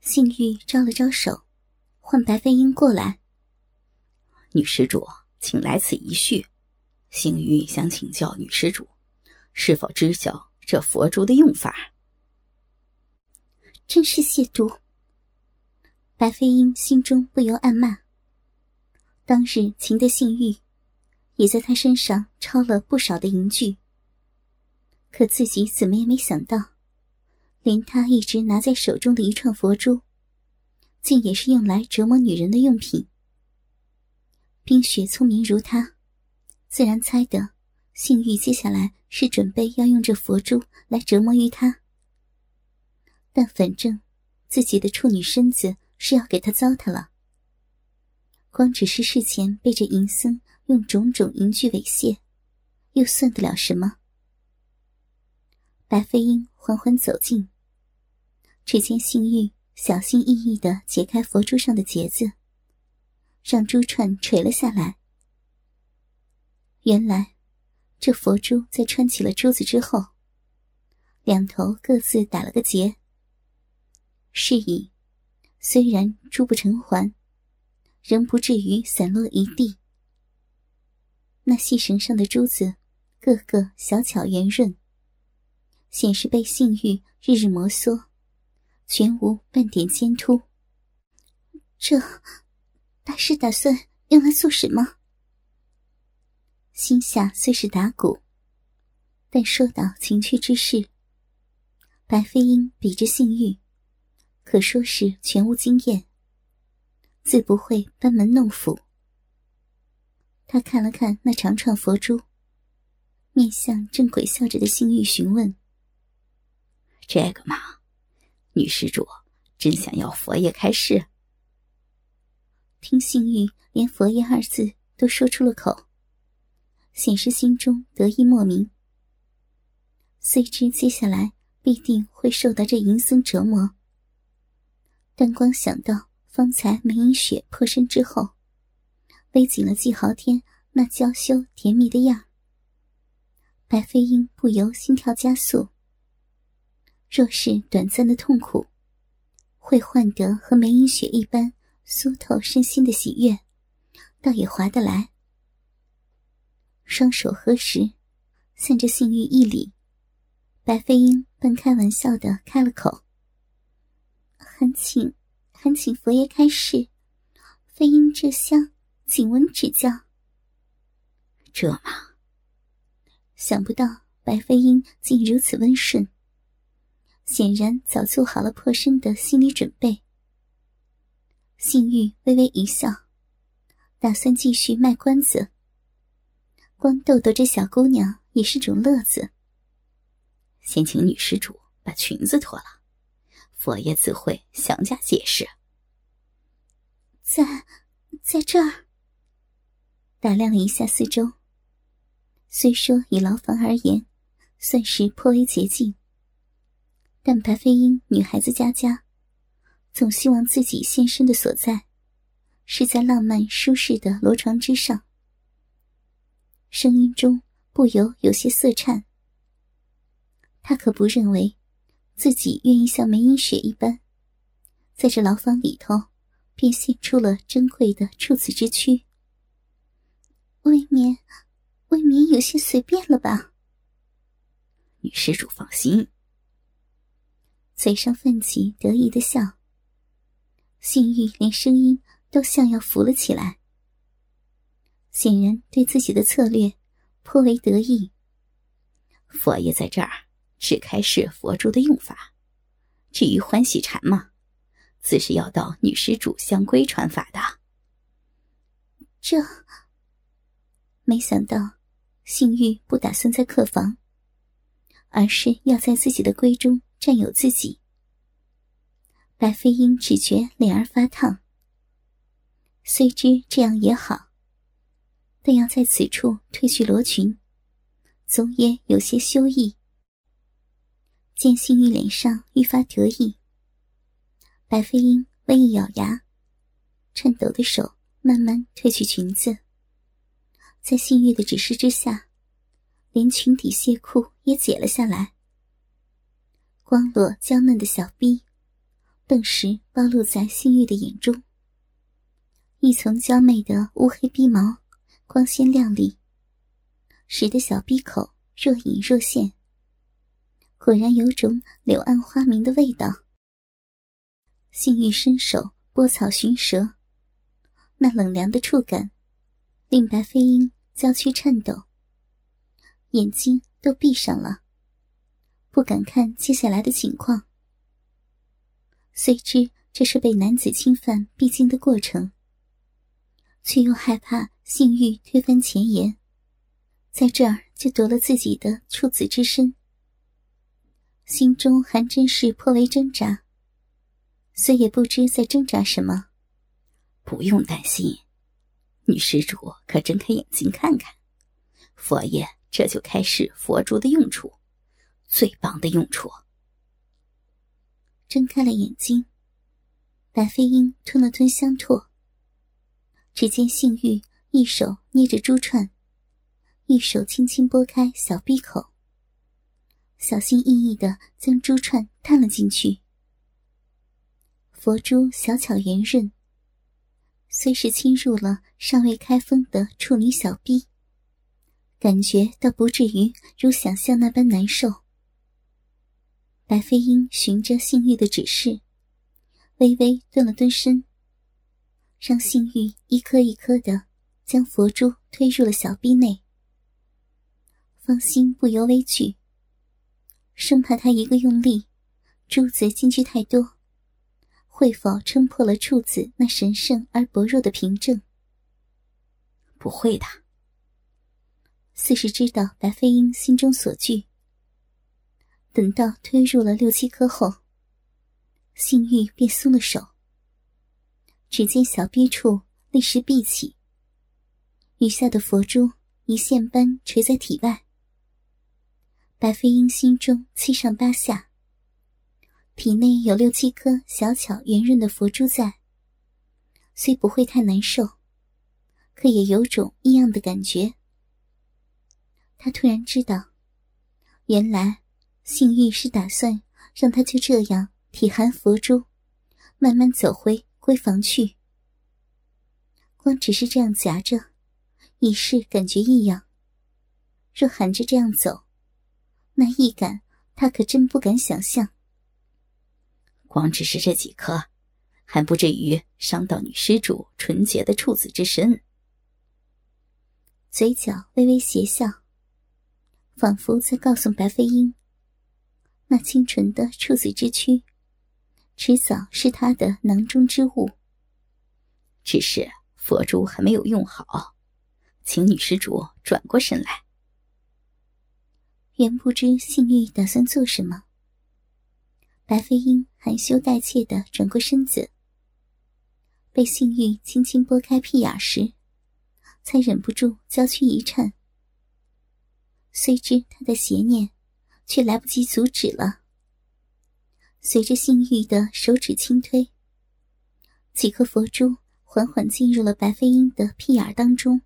信玉招了招手，唤白飞鹰过来。女施主，请来此一叙。信玉想请教女施主，是否知晓这佛珠的用法？真是亵渎！白飞鹰心中不由暗骂。当日擒的信玉，也在他身上抄了不少的银具。可自己怎么也没想到，连他一直拿在手中的一串佛珠，竟也是用来折磨女人的用品。冰雪聪明如他，自然猜得性欲接下来是准备要用这佛珠来折磨于他。但反正自己的处女身子是要给他糟蹋了，光只是事前被这淫僧用种种淫具猥亵，又算得了什么？白飞鹰缓缓走近，只见性欲小心翼翼的解开佛珠上的结子，让珠串垂了下来。原来，这佛珠在穿起了珠子之后，两头各自打了个结。是以，虽然珠不成环，仍不至于散落一地。那细绳上的珠子，个个小巧圆润。显示被性欲日日摩挲，全无半点尖突。这大师打算用来做什么？心下虽是打鼓，但说到情趣之事，白飞鹰比之性欲，可说是全无经验，自不会班门弄斧。他看了看那长串佛珠，面向正鬼笑着的性欲询问。这个嘛，女施主真想要佛爷开示。听性欲连佛爷二字都说出了口，显示心中得意莫名。虽知接下来必定会受到这淫僧折磨，但光想到方才梅影雪破身之后，背紧了季豪天那娇羞甜蜜的样白飞鹰不由心跳加速。若是短暂的痛苦，会换得和梅影雪一般酥透身心的喜悦，倒也划得来。双手合十，向着性欲一礼，白飞鹰半开玩笑的开了口：“还请，还请佛爷开示，飞鹰这厢，请问指教。”这嘛，想不到白飞鹰竟如此温顺。显然早做好了破身的心理准备。性欲微微一笑，打算继续卖关子。光逗逗这小姑娘也是种乐子。先请女施主把裙子脱了，佛爷自会详加解释。在，在这儿。打量了一下四周，虽说以牢房而言，算是颇为洁净。但白飞鹰女孩子家家，总希望自己现身的所在，是在浪漫舒适的罗床之上。声音中不由有些色颤。他可不认为，自己愿意像梅英雪一般，在这牢房里头，便献出了珍贵的处子之躯。未免，未免有些随便了吧？女施主放心。嘴上泛起得意的笑，性欲连声音都像要浮了起来。显然对自己的策略颇为得意。佛爷在这儿只开示佛珠的用法，至于欢喜禅嘛，自是要到女施主香闺传法的。这没想到，性欲不打算在客房，而是要在自己的闺中。占有自己，白飞鹰只觉脸儿发烫。虽知这样也好，但要在此处褪去罗裙，总也有些羞意。见幸玉脸上愈发得意，白飞鹰微一咬牙，颤抖的手慢慢褪去裙子，在幸玉的指示之下，连裙底亵裤也解了下来。光裸娇嫩的小臂，顿时暴露在性欲的眼中。一层娇媚的乌黑逼毛，光鲜亮丽，使得小逼口若隐若现。果然有种柳暗花明的味道。性欲伸手拨草寻蛇，那冷凉的触感，令白飞鹰娇躯颤抖，眼睛都闭上了，不敢看接下来的情况。虽知这是被男子侵犯必经的过程，却又害怕性欲推翻前言，在这儿就夺了自己的处子之身。心中还真是颇为挣扎，虽也不知在挣扎什么。不用担心，女施主可睁开眼睛看看，佛爷这就开始佛珠的用处，最棒的用处。睁开了眼睛，白飞鹰吞了吞香唾。只见性欲一手捏着珠串，一手轻轻拨开小闭口。小心翼翼的将珠串探了进去。佛珠小巧圆润，虽是侵入了尚未开封的处女小臂，感觉倒不至于如想象那般难受。白飞鹰循着性欲的指示，微微顿了顿身，让性欲一颗一颗的将佛珠推入了小臂内，芳心不由微惧。生怕他一个用力，珠子进去太多，会否撑破了处子那神圣而薄弱的凭证？不会的。似是知道白飞鹰心中所惧，等到推入了六七颗后，性欲便松了手。只见小臂处立时闭起，余下的佛珠一线般垂在体外。白飞鹰心中七上八下，体内有六七颗小巧圆润的佛珠在，虽不会太难受，可也有种异样的感觉。他突然知道，原来性欲是打算让他就这样体含佛珠，慢慢走回闺房去。光只是这样夹着，已是感觉异样。若含着这样走，那异感，他可真不敢想象。光只是这几颗，还不至于伤到女施主纯洁的处子之身。嘴角微微邪笑，仿佛在告诉白飞鹰：那清纯的处子之躯，迟早是他的囊中之物。只是佛珠还没有用好，请女施主转过身来。原不知性欲打算做什么，白飞鹰含羞带怯的转过身子，被性欲轻轻拨开屁眼时，才忍不住娇躯一颤。虽知他的邪念，却来不及阻止了。随着性欲的手指轻推，几颗佛珠缓缓进入了白飞鹰的屁眼当中。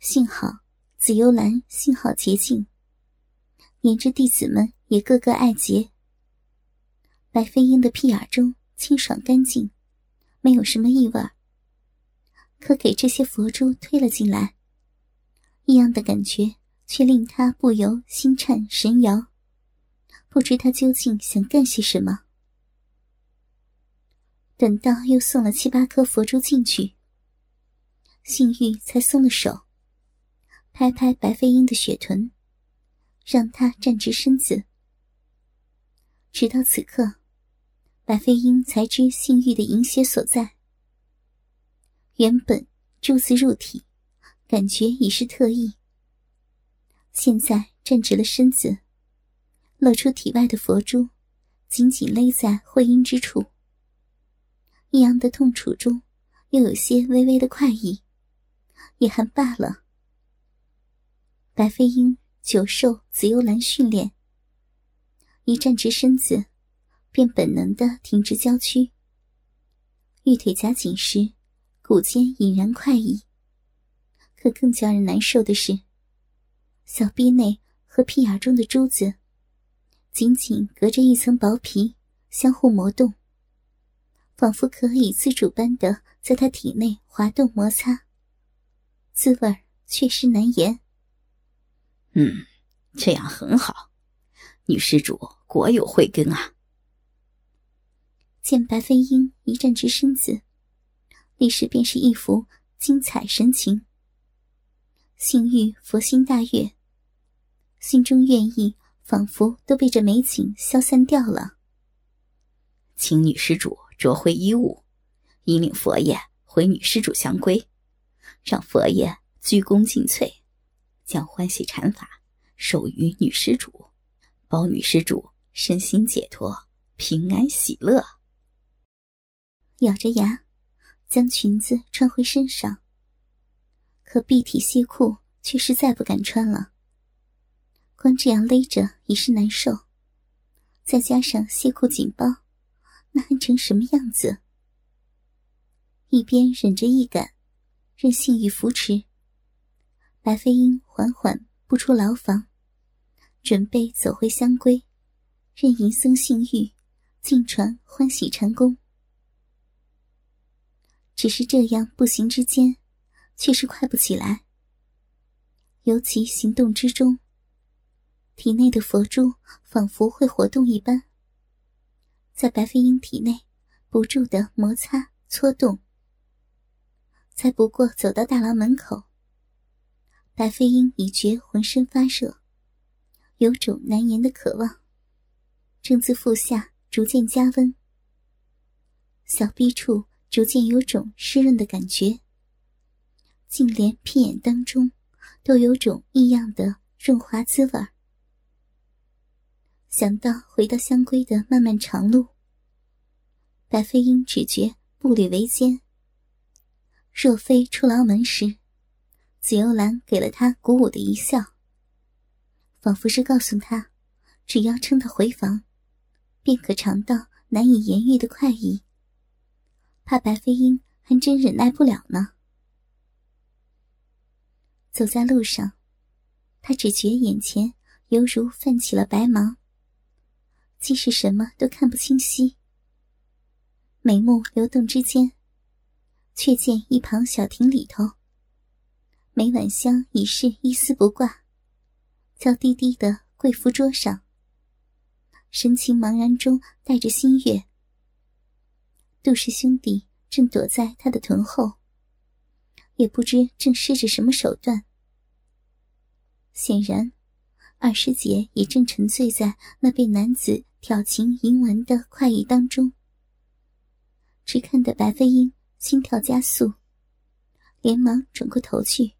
幸好紫幽兰幸好洁净。连着弟子们也个个爱洁。白飞鹰的屁眼中清爽干净，没有什么异味。可给这些佛珠推了进来，异样的感觉却令他不由心颤神摇，不知他究竟想干些什么。等到又送了七八颗佛珠进去，性欲才松了手，拍拍白飞鹰的雪臀。让他站直身子。直到此刻，白飞鹰才知性欲的淫邪所在。原本珠子入体，感觉已是特异。现在站直了身子，露出体外的佛珠，紧紧勒在会阴之处。异样的痛楚中，又有些微微的快意，也还罢了。白飞鹰。久受紫幽兰训练，一站直身子，便本能的挺直娇躯。玉腿夹紧时，骨间隐然快意。可更叫人难受的是，小臂内和屁眼中的珠子，紧紧隔着一层薄皮，相互磨动。仿佛可以自主般的在他体内滑动摩擦，滋味确实难言。嗯，这样很好，女施主果有慧根啊。见白飞鹰一站直身子，立时便是一副精彩神情。性欲佛心大悦，心中愿意仿佛都被这美景消散掉了。请女施主着回衣物，引领佛爷回女施主相归，让佛爷鞠躬尽瘁，将欢喜禅法授予女施主，保女施主身心解脱，平安喜乐。咬着牙，将裙子穿回身上。可蔽体西裤却实在不敢穿了。光这样勒着已是难受，再加上亵裤紧包，那还成什么样子？一边忍着易感，任性欲扶持，白飞鹰缓缓步出牢房，准备走回香闺，任银僧性欲尽传欢喜禅功。只是这样步行之间，却是快不起来。尤其行动之中，体内的佛珠仿佛会活动一般，在白飞鹰体内不住的摩擦搓动。才不过走到大牢门口，白飞鹰已觉浑身发热，有种难言的渴望，正自腹下逐渐加温，小臂处。逐渐有种湿润的感觉，竟连屁眼当中都有种异样的润滑滋味想到回到香闺的漫漫长路，白飞鹰只觉步履维艰。若非出牢门时，紫幽兰给了他鼓舞的一笑，仿佛是告诉他，只要撑到回房，便可尝到难以言喻的快意。怕白飞鹰还真忍耐不了呢。走在路上，他只觉眼前犹如泛起了白芒，即是什么都看不清晰。眉目流动之间，却见一旁小亭里头，每晚香已是一丝不挂，娇滴滴的跪伏桌上，神情茫然中带着心悦。杜氏兄弟正躲在他的臀后，也不知正施着什么手段。显然，二师姐也正沉醉在那被男子挑情淫玩的快意当中。只看得白飞鹰心跳加速，连忙转过头去：“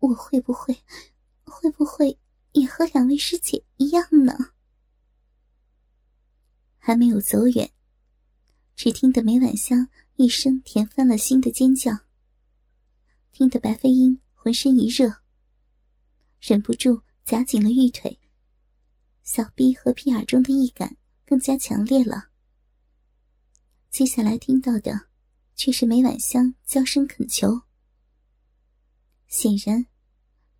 我会不会，会不会也和两位师姐一样呢？”还没有走远。只听得梅婉香一声甜翻了心的尖叫，听得白飞鹰浑身一热，忍不住夹紧了玉腿，小臂和屁眼中的异感更加强烈了。接下来听到的，却是梅婉香娇声恳求。显然，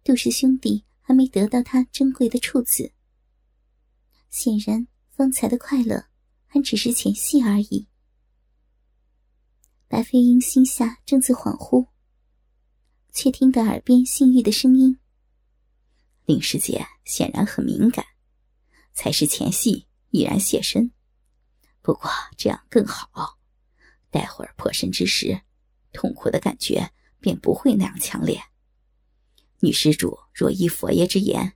杜氏兄弟还没得到他珍贵的处子。显然，方才的快乐还只是前戏而已。白飞鹰心下正自恍惚，却听得耳边性欲的声音。令师姐显然很敏感，才是前戏已然现身。不过这样更好，待会儿破身之时，痛苦的感觉便不会那样强烈。女施主若依佛爷之言，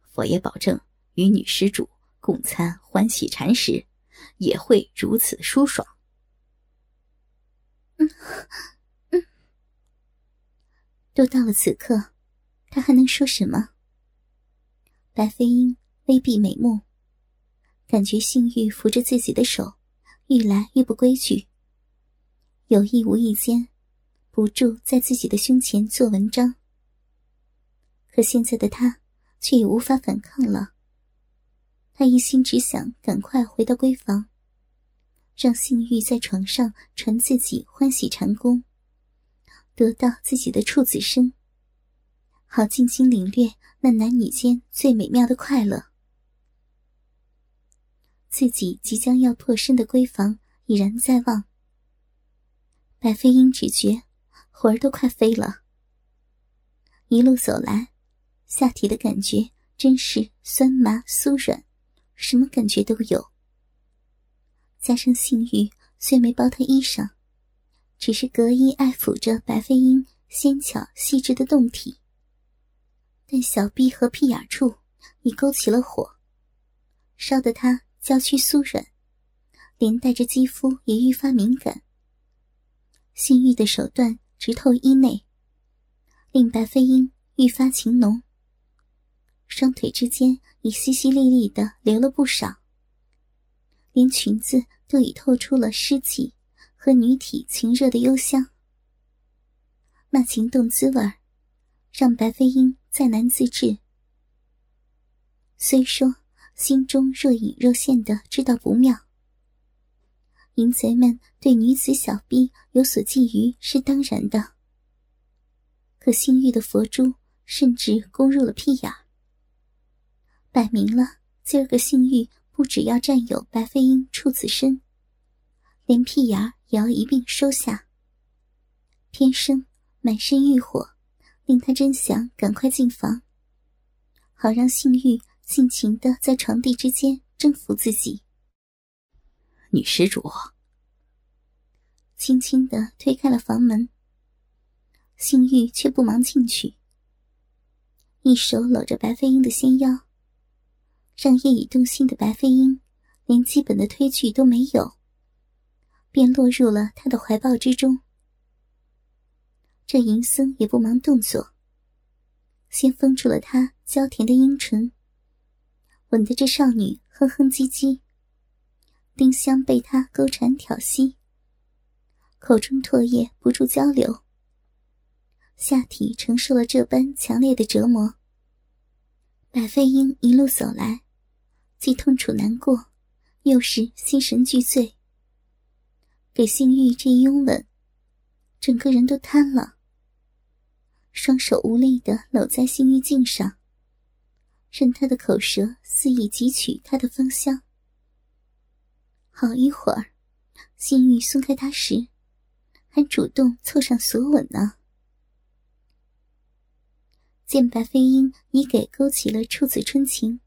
佛爷保证与女施主共餐欢喜禅时，也会如此舒爽。嗯，都到了此刻，他还能说什么？白飞鹰微闭美目，感觉性欲扶着自己的手，愈来愈不规矩，有意无意间，不住在自己的胸前做文章。可现在的他却也无法反抗了，他一心只想赶快回到闺房。让性欲在床上传自己欢喜禅功，得到自己的处子身，好尽情领略那男女间最美妙的快乐。自己即将要破身的闺房已然在望。白飞鹰只觉魂儿都快飞了，一路走来，下体的感觉真是酸麻酥软，什么感觉都有。加上性欲虽没包他衣裳，只是隔衣爱抚着白飞鹰纤巧细致的胴体，但小臂和屁眼处已勾起了火，烧得他。娇躯酥软，连带着肌肤也愈发敏感。性欲的手段直透衣内，令白飞鹰愈发情浓。双腿之间已淅淅沥沥的流了不少，连裙子都已透出了湿气和女体情热的幽香。那情动滋味让白飞鹰再难自制。虽说。心中若隐若现的知道不妙，淫贼们对女子小臂有所觊觎是当然的。可性欲的佛珠甚至攻入了屁眼摆明了今儿个性欲不只要占有白飞鹰处子身，连屁眼也要一并收下。天生满身欲火，令他真想赶快进房，好让性欲。尽情的在床地之间征服自己。女施主轻轻的推开了房门，性欲却不忙进去，一手搂着白飞鹰的纤腰，让夜已动心的白飞鹰连基本的推拒都没有，便落入了他的怀抱之中。这银僧也不忙动作，先封住了他娇甜的阴唇。吻得这少女哼哼唧唧，丁香被他勾缠挑衅，口中唾液不住交流，下体承受了这般强烈的折磨。白飞英一路走来，既痛楚难过，又是心神俱醉。给性欲这一拥吻，整个人都瘫了，双手无力的搂在性欲颈上。任他的口舌肆意汲取他的芳香。好一会儿，性欲松开他时，还主动凑上索吻呢。见白飞鹰已给勾起了处子春情，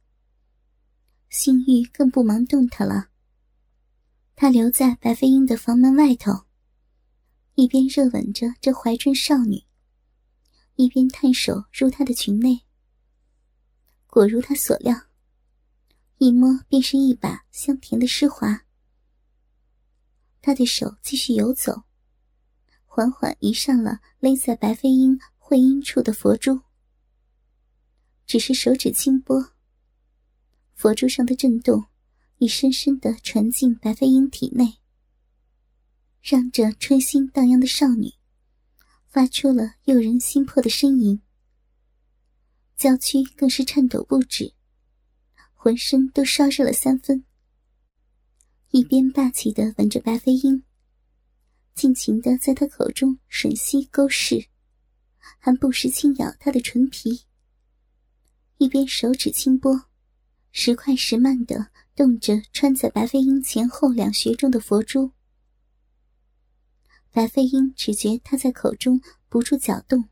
性欲更不忙动他了。他留在白飞鹰的房门外头，一边热吻着这怀春少女，一边探手入她的裙内。果如他所料，一摸便是一把香甜的湿滑。他的手继续游走，缓缓移上了勒在白飞鹰会阴处的佛珠。只是手指轻拨，佛珠上的震动已深深的传进白飞鹰体内，让这春心荡漾的少女发出了诱人心魄的呻吟。娇躯更是颤抖不止，浑身都烧热了三分。一边霸气的吻着白飞鹰，尽情的在他口中吮吸勾噬，还不时轻咬他的唇皮。一边手指轻拨，时快时慢的动着穿在白飞鹰前后两穴中的佛珠。白飞鹰只觉他在口中不住搅动。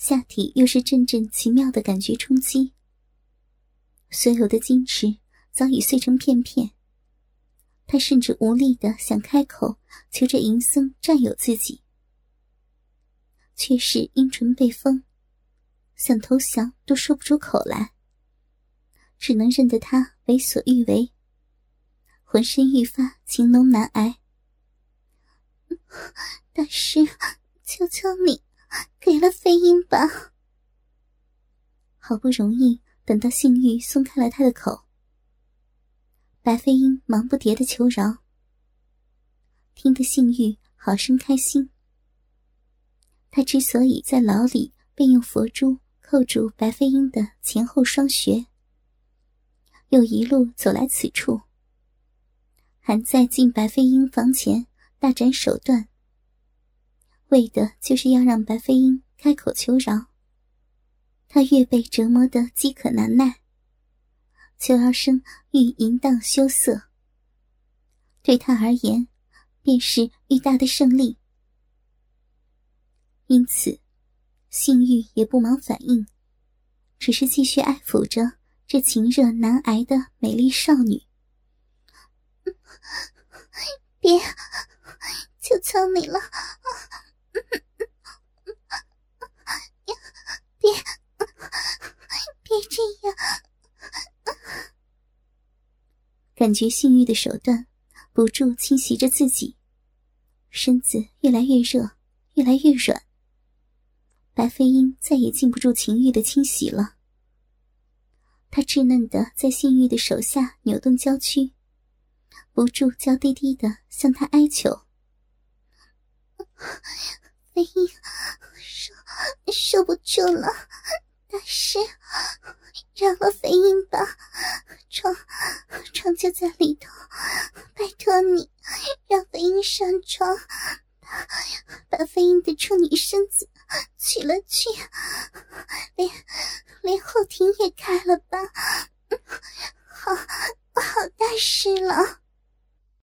下体又是阵阵奇妙的感觉冲击，所有的矜持早已碎成片片。他甚至无力的想开口求着银僧占有自己，却是阴唇被封，想投降都说不出口来，只能任得他为所欲为，浑身愈发情浓难挨。大师，求求你！给了飞鹰吧。好不容易等到性欲松开了他的口，白飞鹰忙不迭的求饶。听得性欲好生开心。他之所以在牢里便用佛珠扣住白飞鹰的前后双穴，又一路走来此处，还在进白飞鹰房前大展手段。为的就是要让白飞鹰开口求饶。他越被折磨得饥渴难耐，求饶声愈淫荡羞涩。对他而言，便是愈大的胜利。因此，性欲也不忙反应，只是继续爱抚着这情热难挨的美丽少女。别，求求你了，别，别这样！感觉性欲的手段不住侵袭着自己，身子越来越热，越来越软。白飞鹰再也禁不住情欲的侵袭了，他稚嫩的在性欲的手下扭动娇躯。不住娇滴滴的向他哀求：“飞鹰，受受不住了，大师，饶了飞鹰吧，床床就在里头，拜托你，让飞鹰上床，把把飞鹰的处女身子取了去，连连后庭也开了吧，好，好大师了。